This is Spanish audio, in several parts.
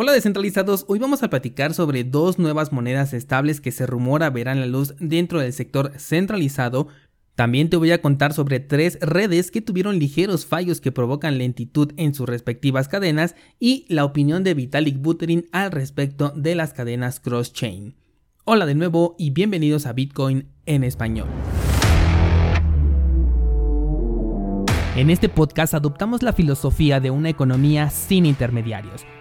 Hola descentralizados, hoy vamos a platicar sobre dos nuevas monedas estables que se rumora verán la luz dentro del sector centralizado. También te voy a contar sobre tres redes que tuvieron ligeros fallos que provocan lentitud en sus respectivas cadenas y la opinión de Vitalik Buterin al respecto de las cadenas cross-chain. Hola de nuevo y bienvenidos a Bitcoin en español. En este podcast adoptamos la filosofía de una economía sin intermediarios,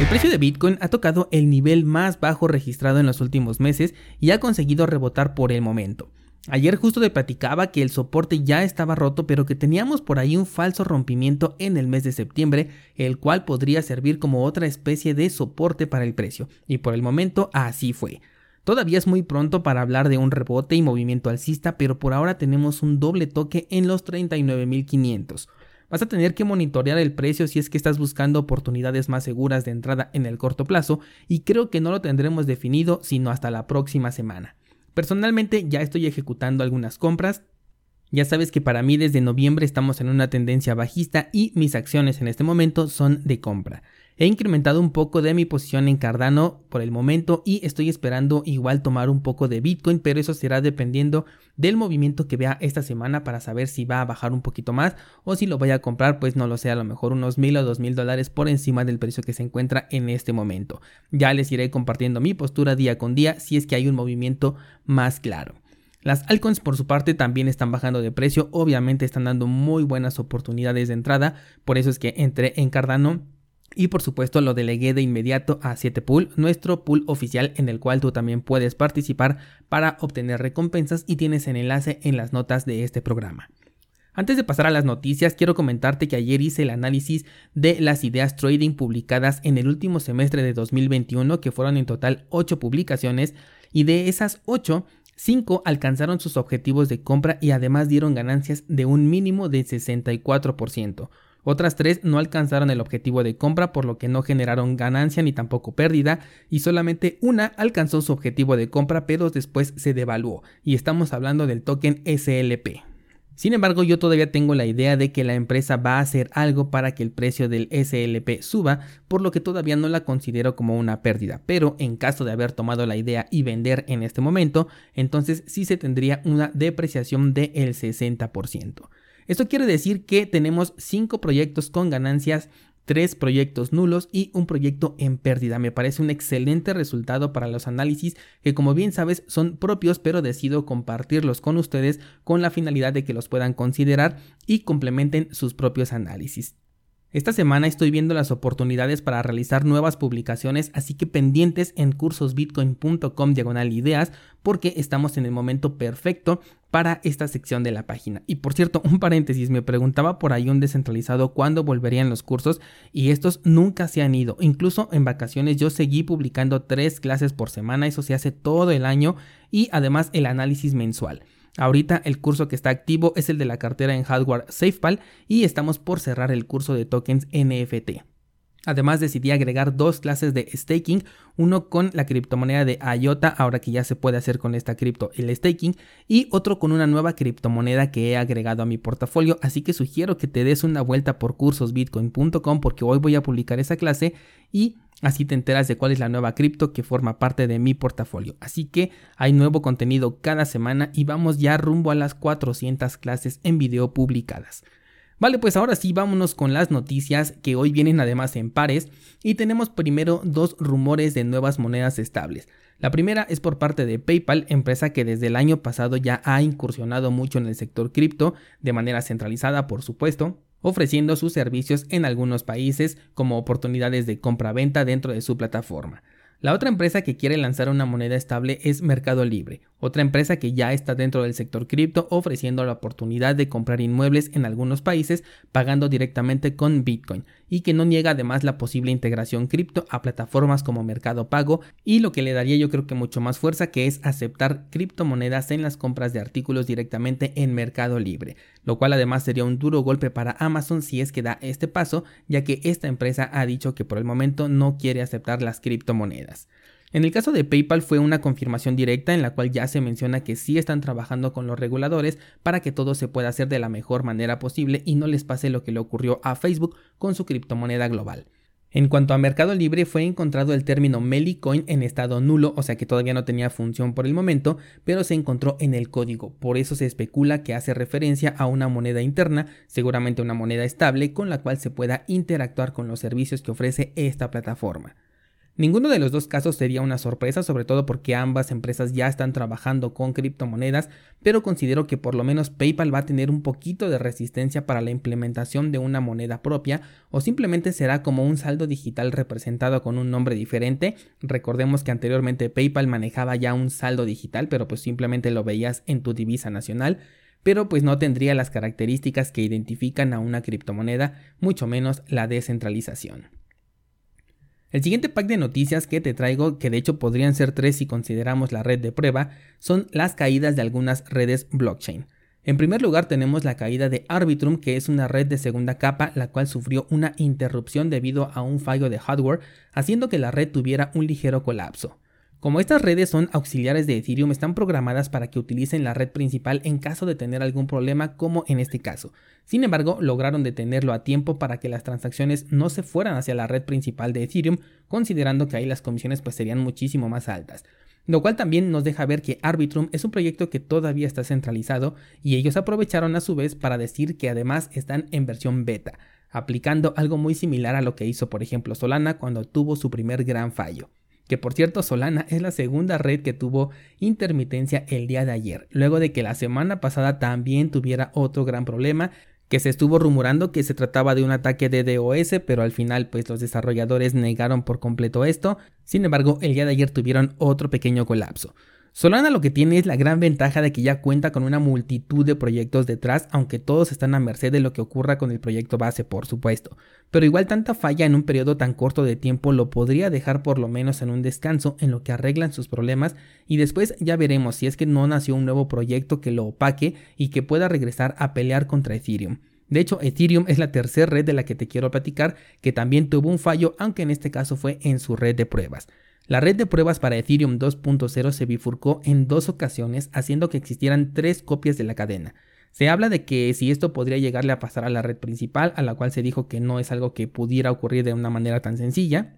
El precio de Bitcoin ha tocado el nivel más bajo registrado en los últimos meses y ha conseguido rebotar por el momento. Ayer justo te platicaba que el soporte ya estaba roto, pero que teníamos por ahí un falso rompimiento en el mes de septiembre, el cual podría servir como otra especie de soporte para el precio. Y por el momento así fue. Todavía es muy pronto para hablar de un rebote y movimiento alcista, pero por ahora tenemos un doble toque en los 39.500. Vas a tener que monitorear el precio si es que estás buscando oportunidades más seguras de entrada en el corto plazo y creo que no lo tendremos definido sino hasta la próxima semana. Personalmente ya estoy ejecutando algunas compras, ya sabes que para mí desde noviembre estamos en una tendencia bajista y mis acciones en este momento son de compra. He incrementado un poco de mi posición en Cardano por el momento y estoy esperando igual tomar un poco de Bitcoin, pero eso será dependiendo del movimiento que vea esta semana para saber si va a bajar un poquito más o si lo voy a comprar, pues no lo sé, a lo mejor unos mil o dos mil dólares por encima del precio que se encuentra en este momento. Ya les iré compartiendo mi postura día con día si es que hay un movimiento más claro. Las altcoins por su parte también están bajando de precio, obviamente están dando muy buenas oportunidades de entrada, por eso es que entré en Cardano y por supuesto lo delegué de inmediato a 7pool, nuestro pool oficial en el cual tú también puedes participar para obtener recompensas y tienes el enlace en las notas de este programa. Antes de pasar a las noticias, quiero comentarte que ayer hice el análisis de las ideas trading publicadas en el último semestre de 2021, que fueron en total 8 publicaciones, y de esas 8, 5 alcanzaron sus objetivos de compra y además dieron ganancias de un mínimo de 64%. Otras tres no alcanzaron el objetivo de compra por lo que no generaron ganancia ni tampoco pérdida y solamente una alcanzó su objetivo de compra pero después se devaluó y estamos hablando del token SLP. Sin embargo, yo todavía tengo la idea de que la empresa va a hacer algo para que el precio del SLP suba, por lo que todavía no la considero como una pérdida. Pero en caso de haber tomado la idea y vender en este momento, entonces sí se tendría una depreciación del 60%. Esto quiere decir que tenemos 5 proyectos con ganancias, 3 proyectos nulos y un proyecto en pérdida. Me parece un excelente resultado para los análisis que como bien sabes son propios pero decido compartirlos con ustedes con la finalidad de que los puedan considerar y complementen sus propios análisis. Esta semana estoy viendo las oportunidades para realizar nuevas publicaciones, así que pendientes en cursosbitcoin.com diagonal ideas, porque estamos en el momento perfecto para esta sección de la página. Y por cierto, un paréntesis, me preguntaba por ahí un descentralizado cuándo volverían los cursos y estos nunca se han ido. Incluso en vacaciones yo seguí publicando tres clases por semana, eso se hace todo el año y además el análisis mensual. Ahorita el curso que está activo es el de la cartera en hardware SafePal y estamos por cerrar el curso de tokens NFT. Además decidí agregar dos clases de staking, uno con la criptomoneda de IOTA, ahora que ya se puede hacer con esta cripto el staking, y otro con una nueva criptomoneda que he agregado a mi portafolio, así que sugiero que te des una vuelta por cursosbitcoin.com porque hoy voy a publicar esa clase y Así te enteras de cuál es la nueva cripto que forma parte de mi portafolio. Así que hay nuevo contenido cada semana y vamos ya rumbo a las 400 clases en video publicadas. Vale, pues ahora sí vámonos con las noticias que hoy vienen además en pares y tenemos primero dos rumores de nuevas monedas estables. La primera es por parte de PayPal, empresa que desde el año pasado ya ha incursionado mucho en el sector cripto, de manera centralizada por supuesto, ofreciendo sus servicios en algunos países como oportunidades de compra-venta dentro de su plataforma. La otra empresa que quiere lanzar una moneda estable es Mercado Libre, otra empresa que ya está dentro del sector cripto ofreciendo la oportunidad de comprar inmuebles en algunos países pagando directamente con Bitcoin y que no niega además la posible integración cripto a plataformas como Mercado Pago y lo que le daría yo creo que mucho más fuerza que es aceptar criptomonedas en las compras de artículos directamente en Mercado Libre, lo cual además sería un duro golpe para Amazon si es que da este paso, ya que esta empresa ha dicho que por el momento no quiere aceptar las criptomonedas. En el caso de PayPal fue una confirmación directa en la cual ya se menciona que sí están trabajando con los reguladores para que todo se pueda hacer de la mejor manera posible y no les pase lo que le ocurrió a Facebook con su criptomoneda global. En cuanto a Mercado Libre, fue encontrado el término Melicoin en estado nulo, o sea que todavía no tenía función por el momento, pero se encontró en el código. Por eso se especula que hace referencia a una moneda interna, seguramente una moneda estable, con la cual se pueda interactuar con los servicios que ofrece esta plataforma. Ninguno de los dos casos sería una sorpresa, sobre todo porque ambas empresas ya están trabajando con criptomonedas, pero considero que por lo menos PayPal va a tener un poquito de resistencia para la implementación de una moneda propia o simplemente será como un saldo digital representado con un nombre diferente. Recordemos que anteriormente PayPal manejaba ya un saldo digital, pero pues simplemente lo veías en tu divisa nacional pero pues no tendría las características que identifican a una criptomoneda, mucho menos la descentralización. El siguiente pack de noticias que te traigo, que de hecho podrían ser tres si consideramos la red de prueba, son las caídas de algunas redes blockchain. En primer lugar tenemos la caída de Arbitrum, que es una red de segunda capa, la cual sufrió una interrupción debido a un fallo de hardware, haciendo que la red tuviera un ligero colapso. Como estas redes son auxiliares de Ethereum, están programadas para que utilicen la red principal en caso de tener algún problema como en este caso. Sin embargo, lograron detenerlo a tiempo para que las transacciones no se fueran hacia la red principal de Ethereum, considerando que ahí las comisiones pues serían muchísimo más altas. Lo cual también nos deja ver que Arbitrum es un proyecto que todavía está centralizado y ellos aprovecharon a su vez para decir que además están en versión beta, aplicando algo muy similar a lo que hizo por ejemplo Solana cuando tuvo su primer gran fallo que por cierto Solana es la segunda red que tuvo intermitencia el día de ayer, luego de que la semana pasada también tuviera otro gran problema que se estuvo rumorando que se trataba de un ataque de DOS, pero al final pues los desarrolladores negaron por completo esto. Sin embargo, el día de ayer tuvieron otro pequeño colapso. Solana lo que tiene es la gran ventaja de que ya cuenta con una multitud de proyectos detrás, aunque todos están a merced de lo que ocurra con el proyecto base, por supuesto. Pero igual tanta falla en un periodo tan corto de tiempo lo podría dejar por lo menos en un descanso en lo que arreglan sus problemas y después ya veremos si es que no nació un nuevo proyecto que lo opaque y que pueda regresar a pelear contra Ethereum. De hecho, Ethereum es la tercera red de la que te quiero platicar que también tuvo un fallo, aunque en este caso fue en su red de pruebas. La red de pruebas para Ethereum 2.0 se bifurcó en dos ocasiones, haciendo que existieran tres copias de la cadena. Se habla de que si esto podría llegarle a pasar a la red principal, a la cual se dijo que no es algo que pudiera ocurrir de una manera tan sencilla.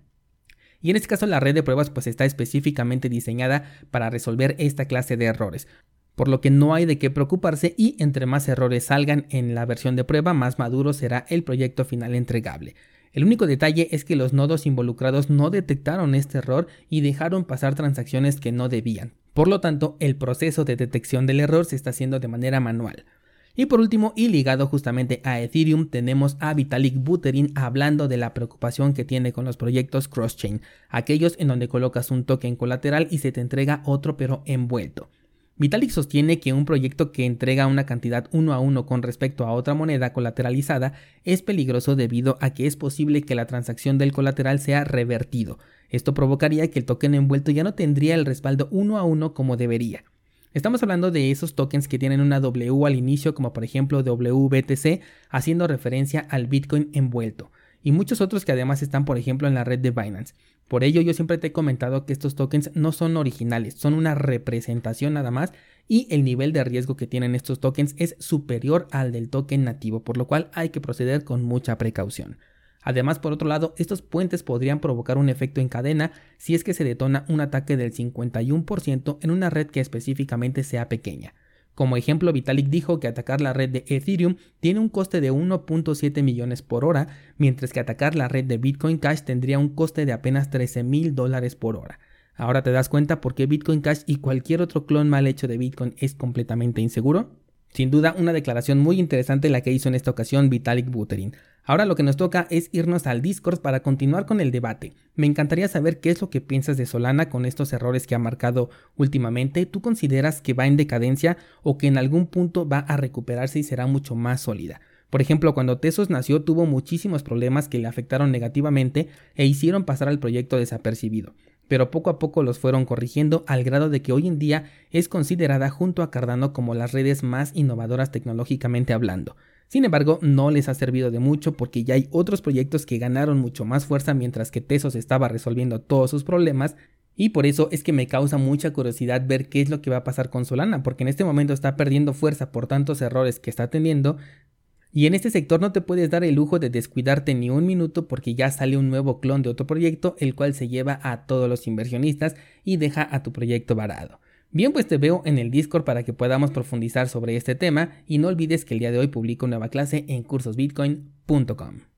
Y en este caso la red de pruebas pues está específicamente diseñada para resolver esta clase de errores, por lo que no hay de qué preocuparse y entre más errores salgan en la versión de prueba, más maduro será el proyecto final entregable. El único detalle es que los nodos involucrados no detectaron este error y dejaron pasar transacciones que no debían. Por lo tanto, el proceso de detección del error se está haciendo de manera manual. Y por último, y ligado justamente a Ethereum, tenemos a Vitalik Buterin hablando de la preocupación que tiene con los proyectos cross-chain, aquellos en donde colocas un token colateral y se te entrega otro pero envuelto. Vitalik sostiene que un proyecto que entrega una cantidad uno a uno con respecto a otra moneda colateralizada es peligroso debido a que es posible que la transacción del colateral sea revertido. Esto provocaría que el token envuelto ya no tendría el respaldo uno a uno como debería. Estamos hablando de esos tokens que tienen una W al inicio, como por ejemplo WBTC, haciendo referencia al Bitcoin envuelto, y muchos otros que además están por ejemplo en la red de Binance. Por ello yo siempre te he comentado que estos tokens no son originales, son una representación nada más y el nivel de riesgo que tienen estos tokens es superior al del token nativo, por lo cual hay que proceder con mucha precaución. Además, por otro lado, estos puentes podrían provocar un efecto en cadena si es que se detona un ataque del 51% en una red que específicamente sea pequeña. Como ejemplo, Vitalik dijo que atacar la red de Ethereum tiene un coste de 1.7 millones por hora, mientras que atacar la red de Bitcoin Cash tendría un coste de apenas 13 mil dólares por hora. Ahora te das cuenta por qué Bitcoin Cash y cualquier otro clon mal hecho de Bitcoin es completamente inseguro. Sin duda, una declaración muy interesante la que hizo en esta ocasión Vitalik Buterin. Ahora lo que nos toca es irnos al Discord para continuar con el debate. Me encantaría saber qué es lo que piensas de Solana con estos errores que ha marcado últimamente. ¿Tú consideras que va en decadencia o que en algún punto va a recuperarse y será mucho más sólida? Por ejemplo, cuando Tesos nació tuvo muchísimos problemas que le afectaron negativamente e hicieron pasar al proyecto desapercibido pero poco a poco los fueron corrigiendo al grado de que hoy en día es considerada junto a Cardano como las redes más innovadoras tecnológicamente hablando. Sin embargo, no les ha servido de mucho porque ya hay otros proyectos que ganaron mucho más fuerza mientras que Tesos estaba resolviendo todos sus problemas y por eso es que me causa mucha curiosidad ver qué es lo que va a pasar con Solana, porque en este momento está perdiendo fuerza por tantos errores que está teniendo, y en este sector no te puedes dar el lujo de descuidarte ni un minuto porque ya sale un nuevo clon de otro proyecto, el cual se lleva a todos los inversionistas y deja a tu proyecto varado. Bien, pues te veo en el Discord para que podamos profundizar sobre este tema y no olvides que el día de hoy publico nueva clase en cursosbitcoin.com.